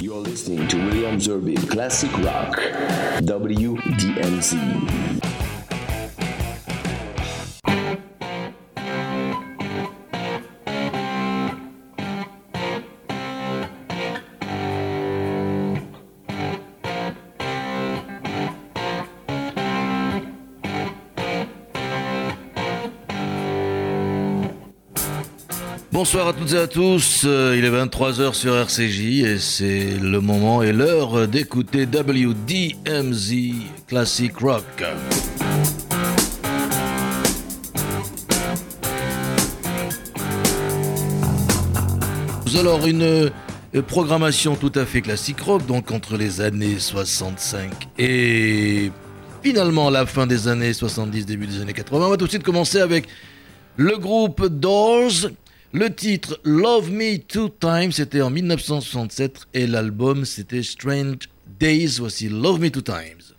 You're listening to William Zerby Classic Rock, WDMZ. Bonsoir à toutes et à tous, euh, il est 23h sur RCJ et c'est le moment et l'heure d'écouter WDMZ Classic Rock. Alors une euh, programmation tout à fait classique rock, donc entre les années 65 et finalement la fin des années 70, début des années 80. On va tout de suite commencer avec le groupe Doors le titre Love Me Two Times, c'était en 1967 et l'album c'était Strange Days. Voici Love Me Two Times.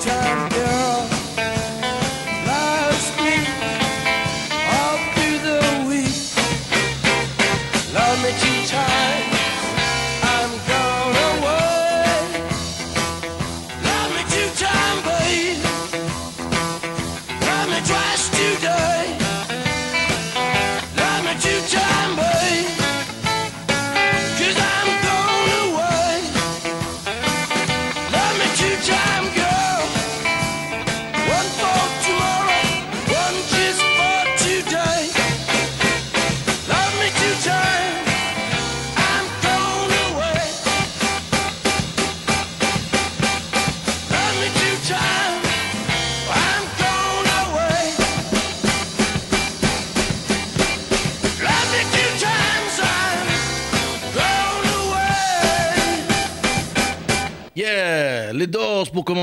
Time, girl.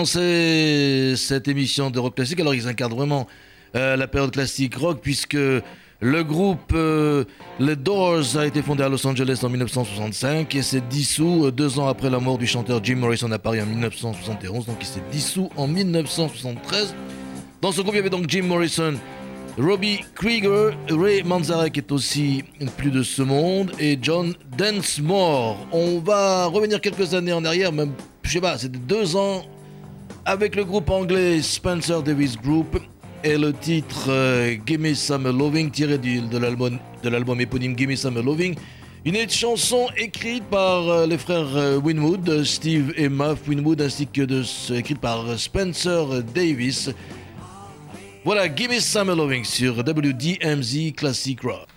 Commencer cette émission de rock classique. Alors ils incarnent vraiment euh, la période classique rock puisque le groupe euh, Les Doors a été fondé à Los Angeles en 1965 et s'est dissous euh, deux ans après la mort du chanteur Jim Morrison à Paris en 1971. Donc il s'est dissous en 1973. Dans ce groupe il y avait donc Jim Morrison, Robbie Krieger, Ray Manzarek est aussi plus de ce monde et John Densmore. On va revenir quelques années en arrière, même, je sais pas, c'était deux ans avec le groupe anglais Spencer Davis Group et le titre euh, Gimme Some Loving tiré du- de l'album éponyme Gimme Some Loving. Une chanson écrite par euh, les frères euh, Winwood, Steve et Muff Winwood, ainsi que de, écrite par Spencer Davis. Voilà, Give Me Some Loving sur WDMZ Classic Rock.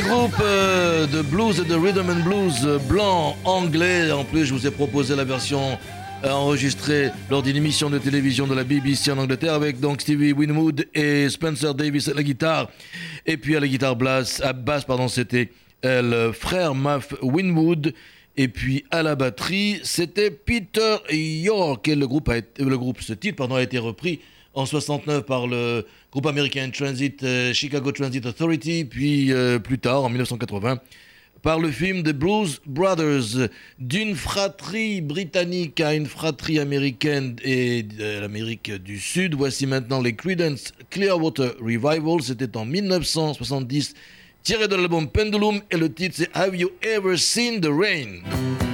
Premier groupe euh, de blues et de rhythm and blues blanc anglais. En plus, je vous ai proposé la version euh, enregistrée lors d'une émission de télévision de la BBC en Angleterre avec donc Stevie Winwood et Spencer Davis à la guitare. Et puis à la guitare basse, à basse pardon, c'était euh, le frère Muff Winwood. Et puis à la batterie, c'était Peter York. Et le groupe, le groupe, ce titre, pardon, a été repris en 69 par le groupe américain Transit, euh, Chicago Transit Authority, puis euh, plus tard, en 1980, par le film The Blues Brothers, d'une fratrie britannique à une fratrie américaine et de l'Amérique du Sud. Voici maintenant les Creedence Clearwater Revival. C'était en 1970, tiré de l'album Pendulum, et le titre c'est Have You Ever Seen the Rain?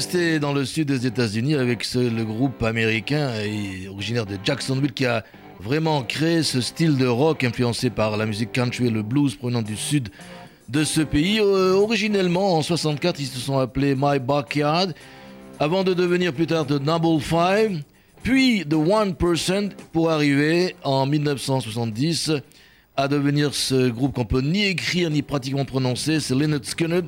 Rester dans le sud des États-Unis avec le groupe américain originaire de Jacksonville qui a vraiment créé ce style de rock influencé par la musique country et le blues provenant du sud de ce pays. Euh, originellement, en 64, ils se sont appelés My Backyard, avant de devenir plus tard The Double Five, puis The One Percent, pour arriver en 1970 à devenir ce groupe qu'on peut ni écrire ni pratiquement prononcer, c'est Leonard Skinner.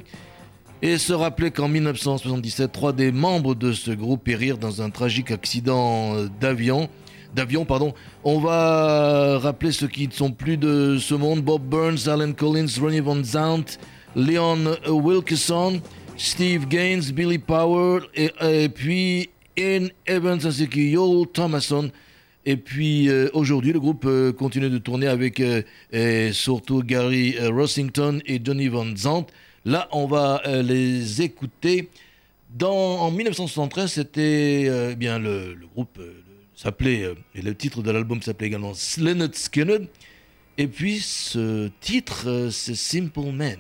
Et se rappeler qu'en 1977, trois des membres de ce groupe périrent dans un tragique accident d'avion d'avion, pardon. On va rappeler ceux qui ne sont plus de ce monde Bob Burns, Alan Collins, Ronnie Van Zant, Leon Wilkeson, Steve Gaines, Billy Power, et, puis Ian Evans ainsi que Joel Thomason. Et puis euh, aujourd'hui, le groupe euh, continue de tourner avec euh, surtout Gary Rossington et Johnny Van Zant. Là, on va les écouter. Dans, en 1973, c'était bien le, groupe s'appelait, euh, et le titre de l'album s'appelait également Leonard Skinner. Et puis ce titre, euh, c'est Simple Man.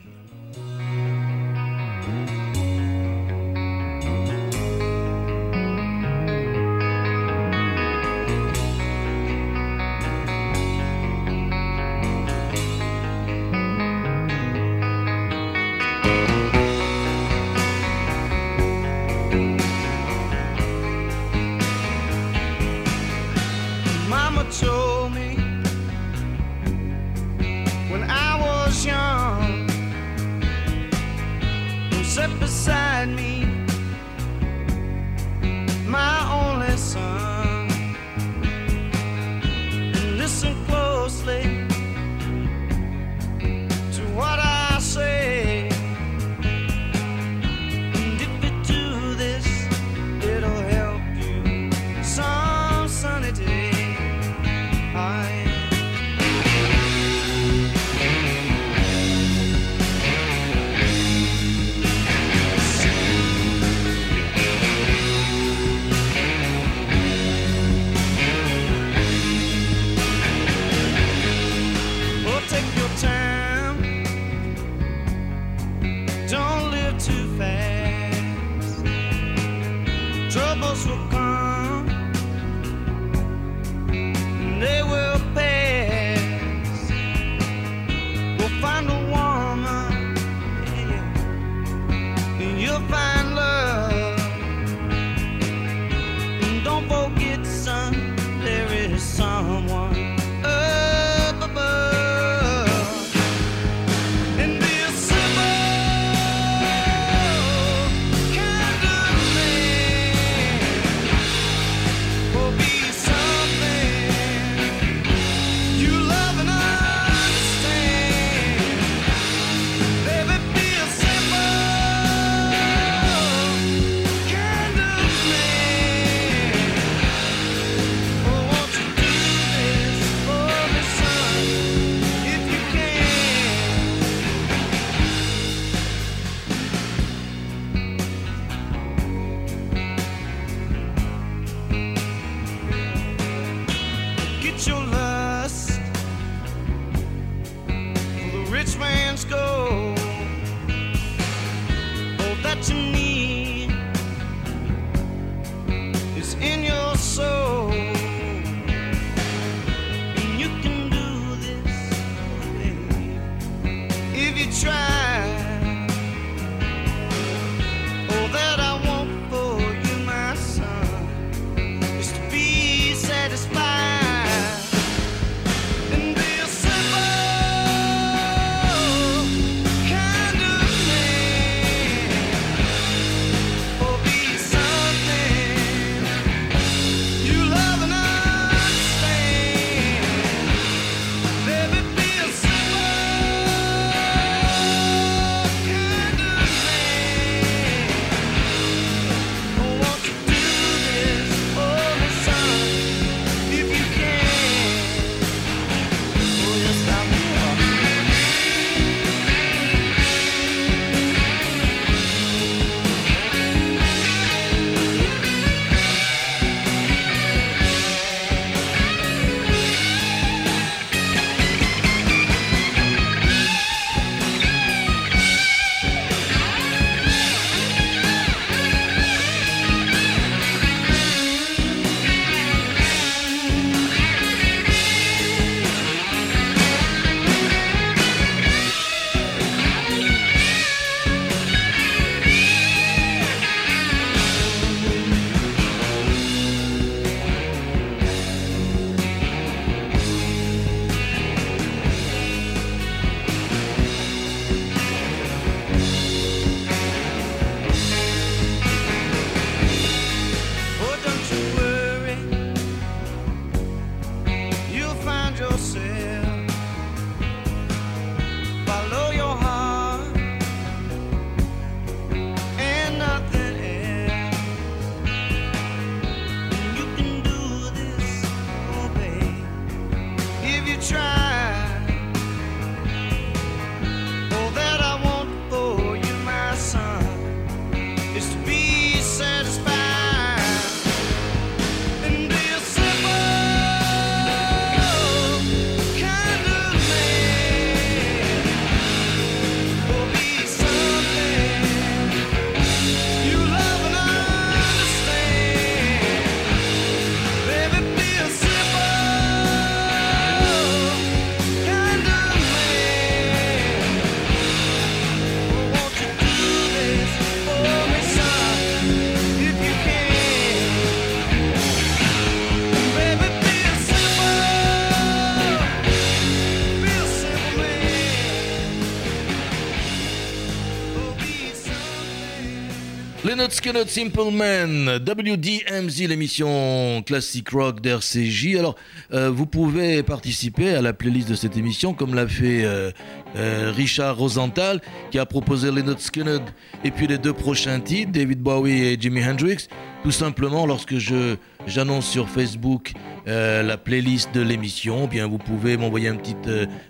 Leonard Skinner, Simple Man, WDMZ, l'émission classique rock d'RCJ. Alors, euh, vous pouvez participer à la playlist de cette émission, comme l'a fait euh, euh, Richard Rosenthal, qui a proposé Leonard Skinner et puis les deux prochains titres, David Bowie et Jimi Hendrix. Tout simplement, lorsque je j'annonce sur Facebook la playlist de l'émission, eh bien vous pouvez m'envoyer un petit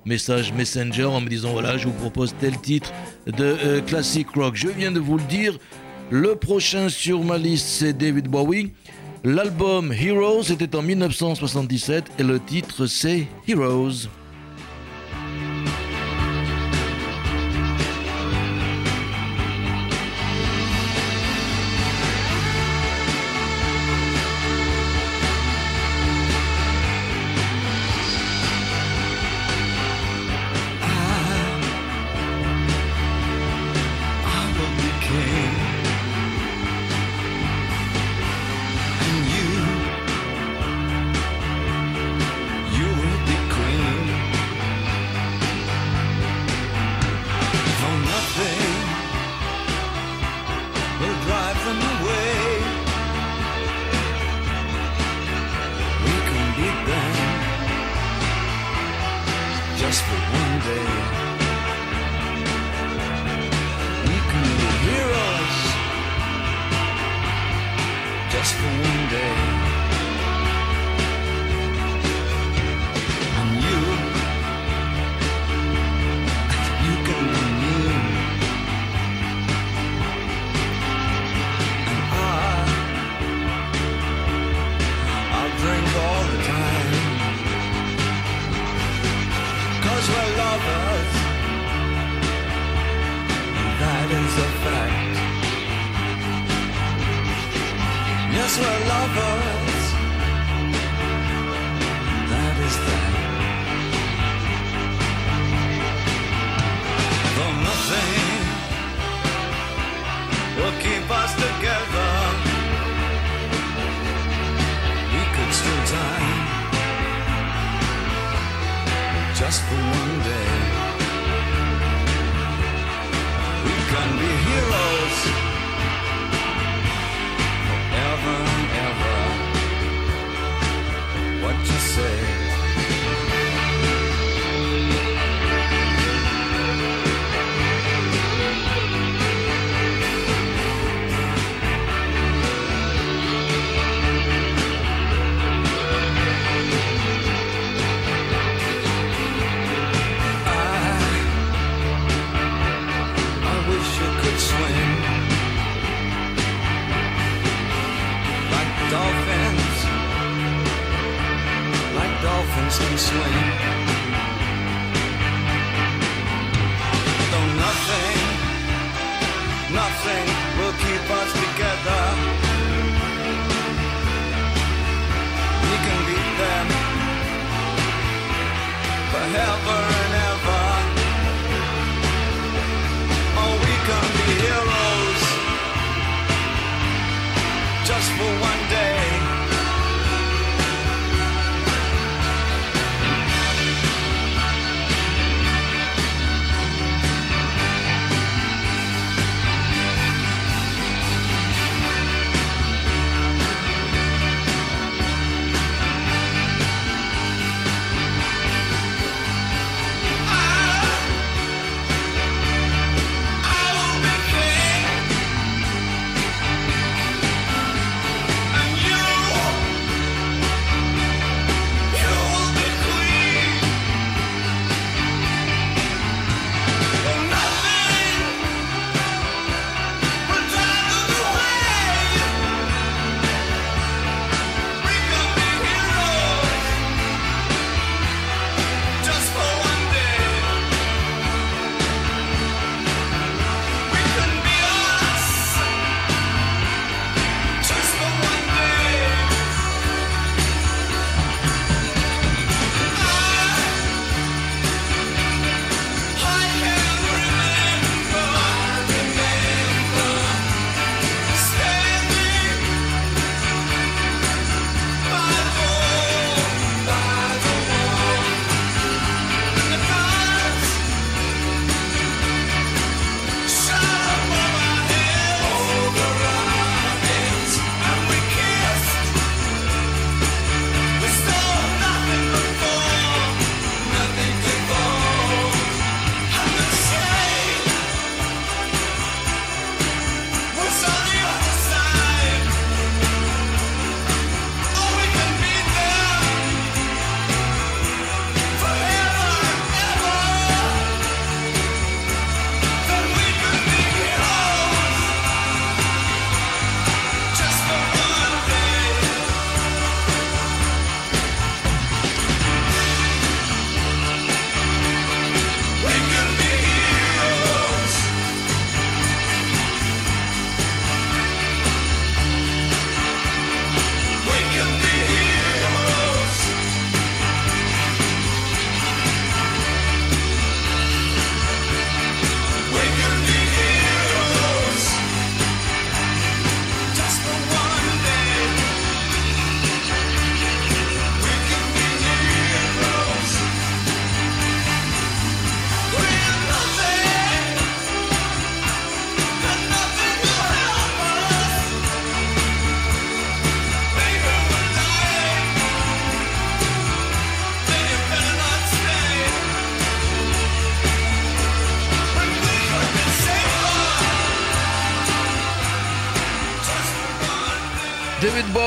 message Messenger en me disant voilà, je vous propose tel titre de classique rock. Je viens de vous le dire. Le prochain sur ma liste, c'est David Bowie. L'album Heroes était en 1977 et le titre c'est Heroes.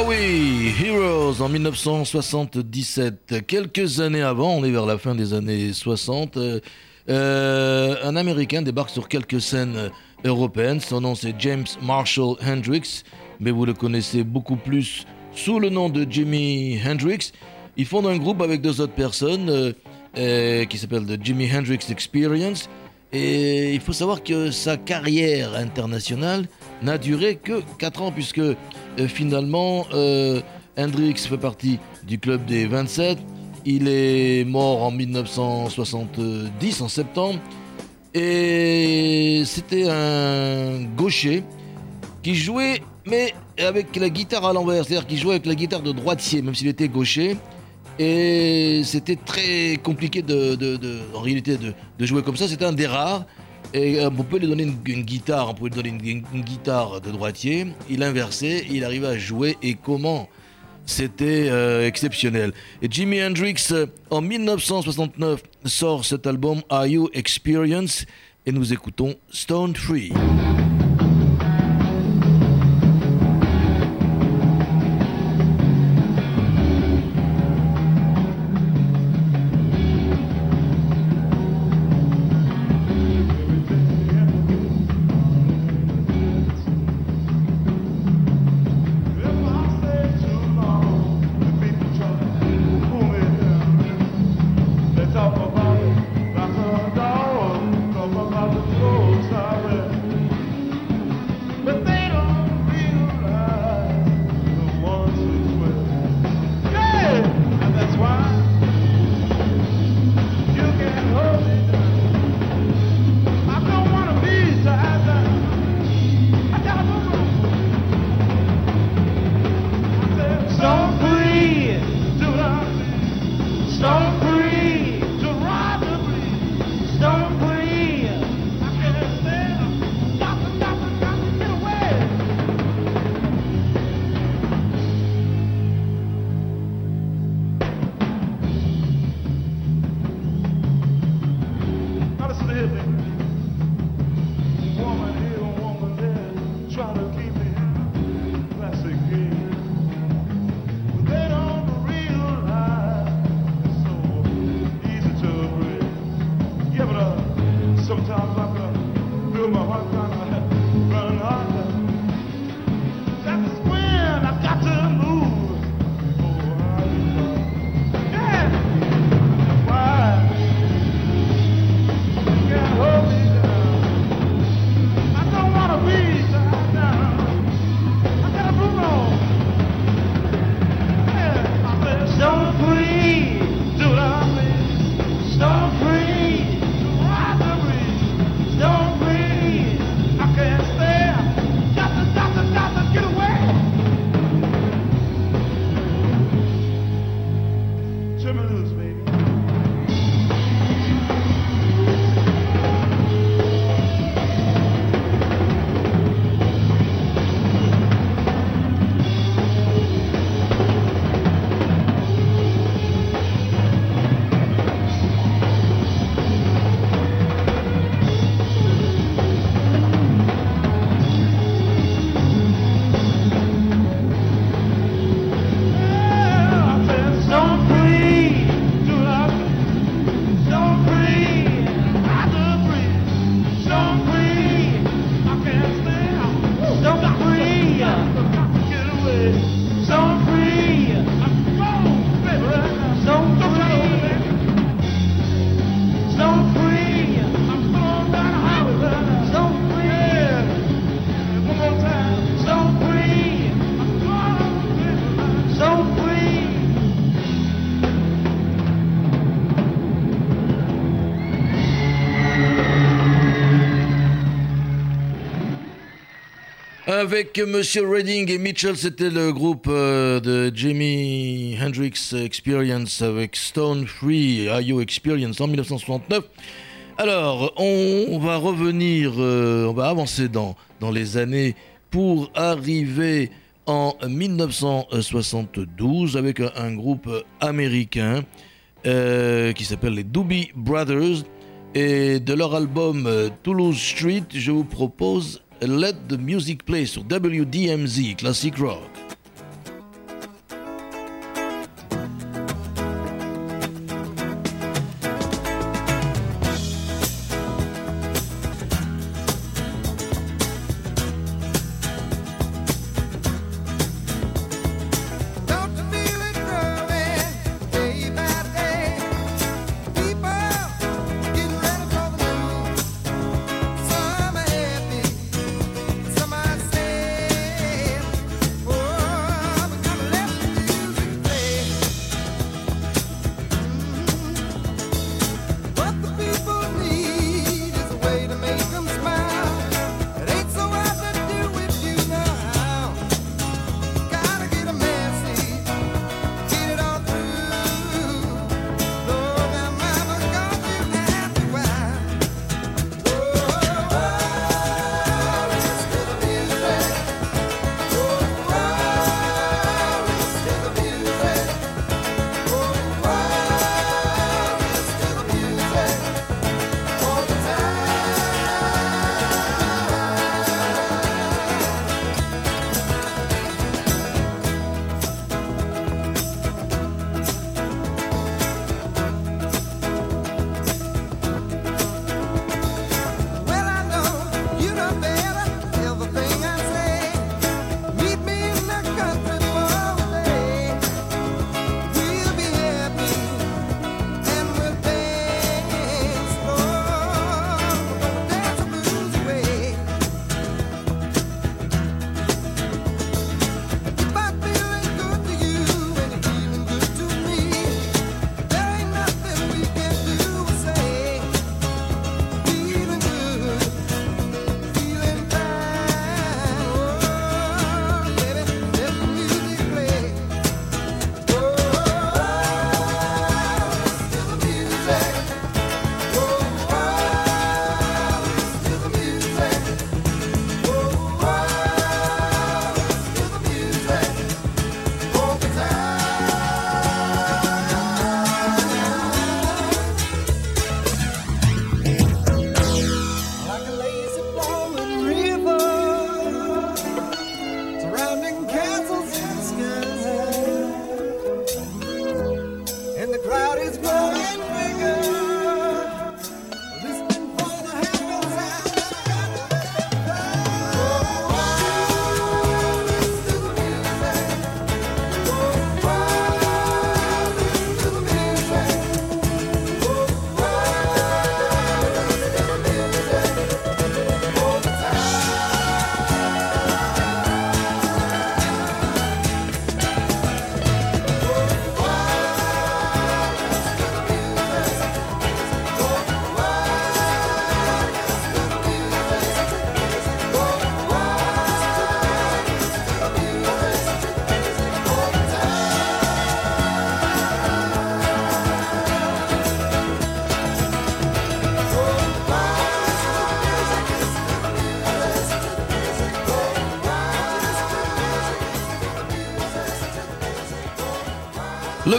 Bowie, Heroes en 1977. Quelques années avant, on est vers la fin des années 60, euh, euh, un Américain débarque sur quelques scènes européennes. Son nom c'est James Marshall Hendrix, mais vous le connaissez beaucoup plus sous le nom de Jimi Hendrix. Il fonde un groupe avec deux autres personnes euh, qui s'appelle The Jimi Hendrix Experience. Et il faut savoir que sa carrière internationale n'a duré que 4 ans, puisque euh, finalement, euh, Hendrix fait partie du club des 27. Il est mort en 1970, en septembre. Et c'était un gaucher qui jouait, mais avec la guitare à l'envers, c'est-à-dire qu'il jouait avec la guitare de droitier, même s'il était gaucher. Et c'était très compliqué de, en réalité de, de jouer comme ça. C'était un des rares. Et euh, lui donner une, guitare, on pouvait lui donner une guitare de droitier. Il inversait, il arrivait à jouer. Et comment C'était euh, exceptionnel. Et Jimi Hendrix, euh, en 1969, sort cet album Are You Experience Et nous écoutons Stone Free. Avec Monsieur Redding et Mitchell, c'était le groupe euh, de Jimi Hendrix Experience avec Stone Free IO Experience en 1969. Alors, on va revenir, euh, on va avancer dans, dans les années pour arriver en 1972 avec un, groupe américain euh, qui s'appelle les Doobie Brothers. Et de leur album Toulouse Street, je vous propose And let the Music Play sur WDMZ Classic Rock.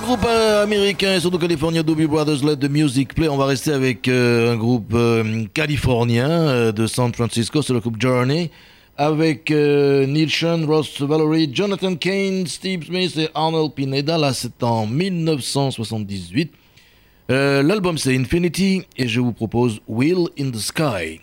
Groupe euh, américain et surtout californien Doobie Brothers Let the Music Play. On va rester avec euh, un groupe euh, californien de San Francisco, c'est le groupe Journey, avec Neil Sean, Ross Valerie, Jonathan Kane, Steve Smith et Arnold Pineda. Là, c'est en 1978. Euh, L'album c'est Infinity et je vous propose Wheel in the Sky.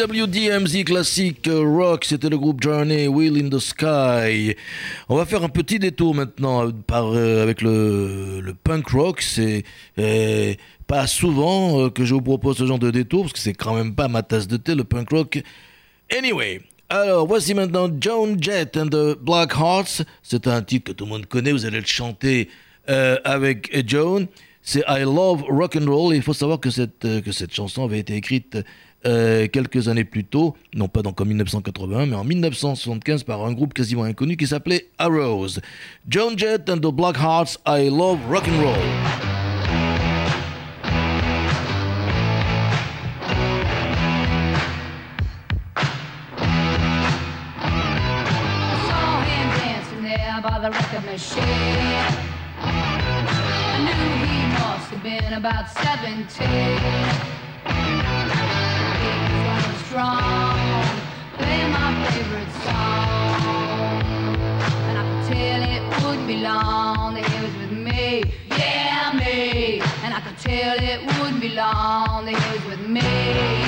WDMZ Classic Rock, c'était le groupe Journey, Wheel in the Sky. On va faire un petit détour maintenant euh, euh, avec le, le punk rock. C'est euh, pas souvent euh, que je vous propose ce genre de détour, parce que c'est quand même pas ma tasse de thé, le punk rock. Anyway, alors voici maintenant Joan Jett and the Black Hearts. C'est un titre que tout le monde connaît, vous allez le chanter euh, avec Joan. C'est I Love Rock and Roll. Il faut savoir que cette, euh, que cette chanson avait été écrite euh, quelques années plus tôt, non pas donc en 1981, mais en 1975 par un groupe quasiment inconnu qui s'appelait Arrows. Joan Jett and the Black Hearts, I Love Rock and Roll. saw him dancing there by the record machine. I knew he must have been about 17. strong. Play my favorite song. And I could tell it wouldn't be long that he was with me. Yeah, me. And I could tell it wouldn't be long that he was with me.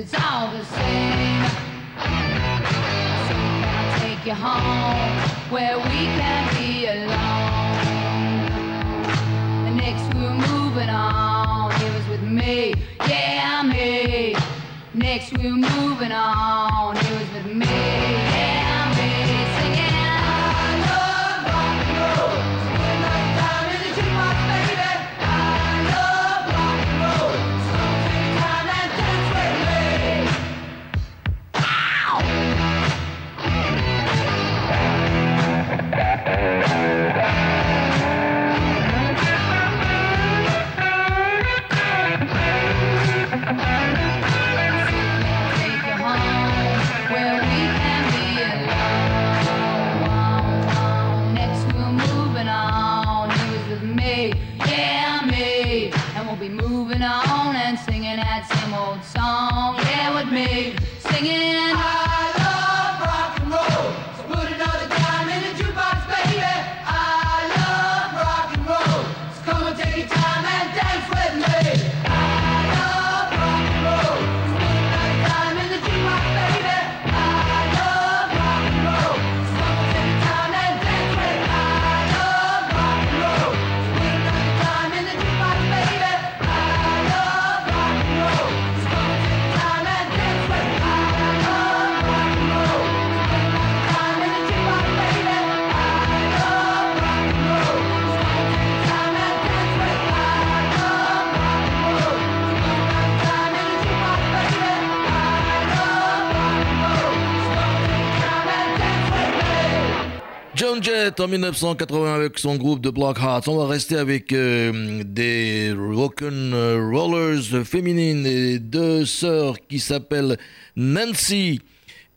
it's all the same. So I'll take you home where we can be alone. Next we're moving on. It was with me, yeah, me. Next we're moving on. It was with me. en 1980 avec son groupe de Black Hearts. On va rester avec euh, des rock'n'rollers féminines et deux sœurs qui s'appellent Nancy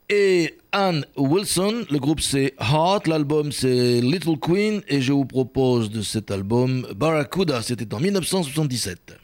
et Anne Wilson. Le groupe c'est Heart, l'album c'est Little Queen et je vous propose de cet album Barracuda. C'était en 1977.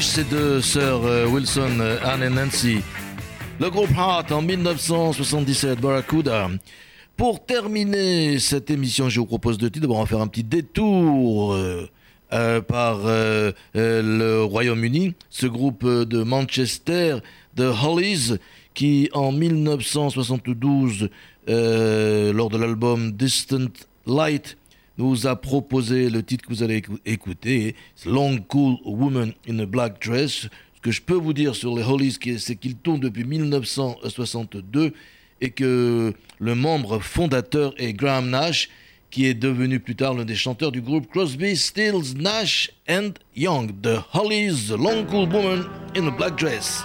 Non, la pêche, c'est de sœurs euh, Wilson, euh, Anne et Nancy. Le groupe Heart en 1977, Barracuda. Pour terminer cette émission, je vous propose deux titres. D'abord, on va faire un petit détour euh, par le Royaume-Uni. Ce groupe de Manchester, de Hollies, qui en 1972, euh, lors de l'album Distant Light, nous a proposé le titre que vous allez écou- écouter, Long Cool Woman in a Black Dress. Ce que je peux vous dire sur les Hollies, c'est qu'ils tournent depuis 1962 et que le membre fondateur est Graham Nash, qui est devenu plus tard l'un des chanteurs du groupe Crosby, Stills, Nash and Young. The Hollies, Long Cool Woman in a Black Dress.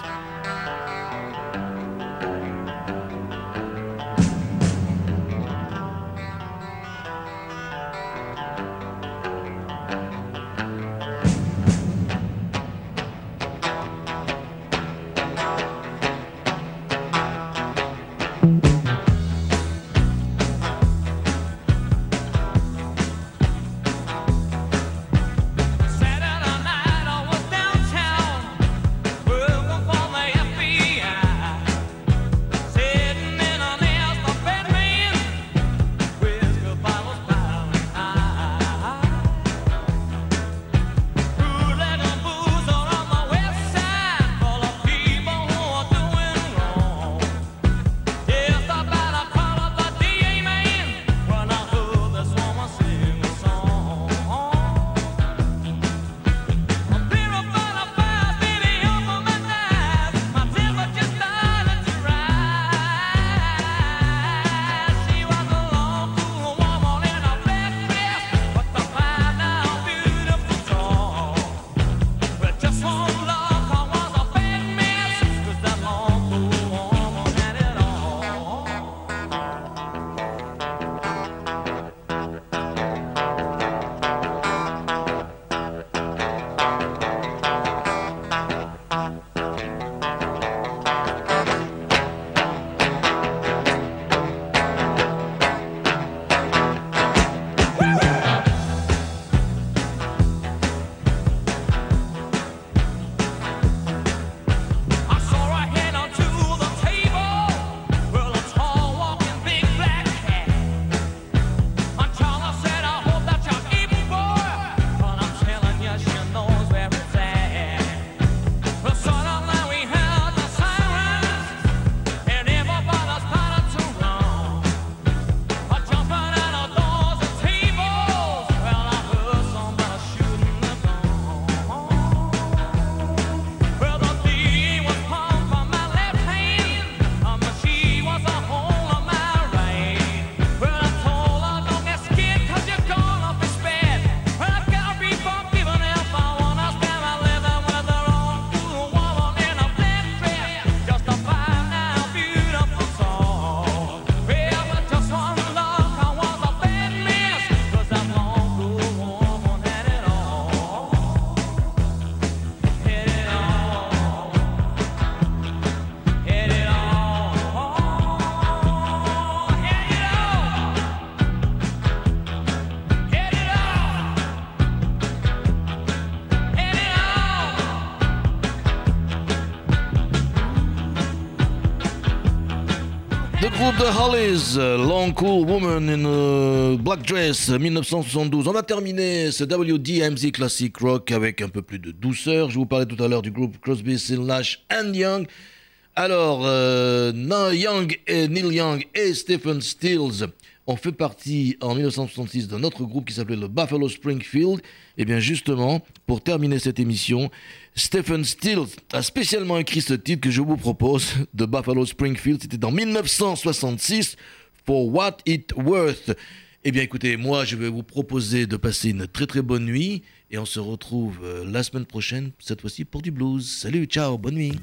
De Hollies, euh, Long Cool Woman in a Black Dress, 1972. On va terminer ce WDMZ Classic Rock avec un peu plus de douceur. Je vous parlais tout à l'heure du groupe Crosby, Still Nash and Young. Alors, euh, Neil Young et Stephen Stills ont fait partie en 1966 d'un autre groupe qui s'appelait le Buffalo Springfield. Et bien justement, pour terminer cette émission, Stephen Stills a spécialement écrit ce titre que je vous propose de Buffalo Springfield. C'était en 1966, For What It Worth. Eh bien écoutez, moi je vais vous proposer de passer une très très bonne nuit et on se retrouve euh, la semaine prochaine, cette fois-ci pour du blues. Salut, ciao, bonne nuit.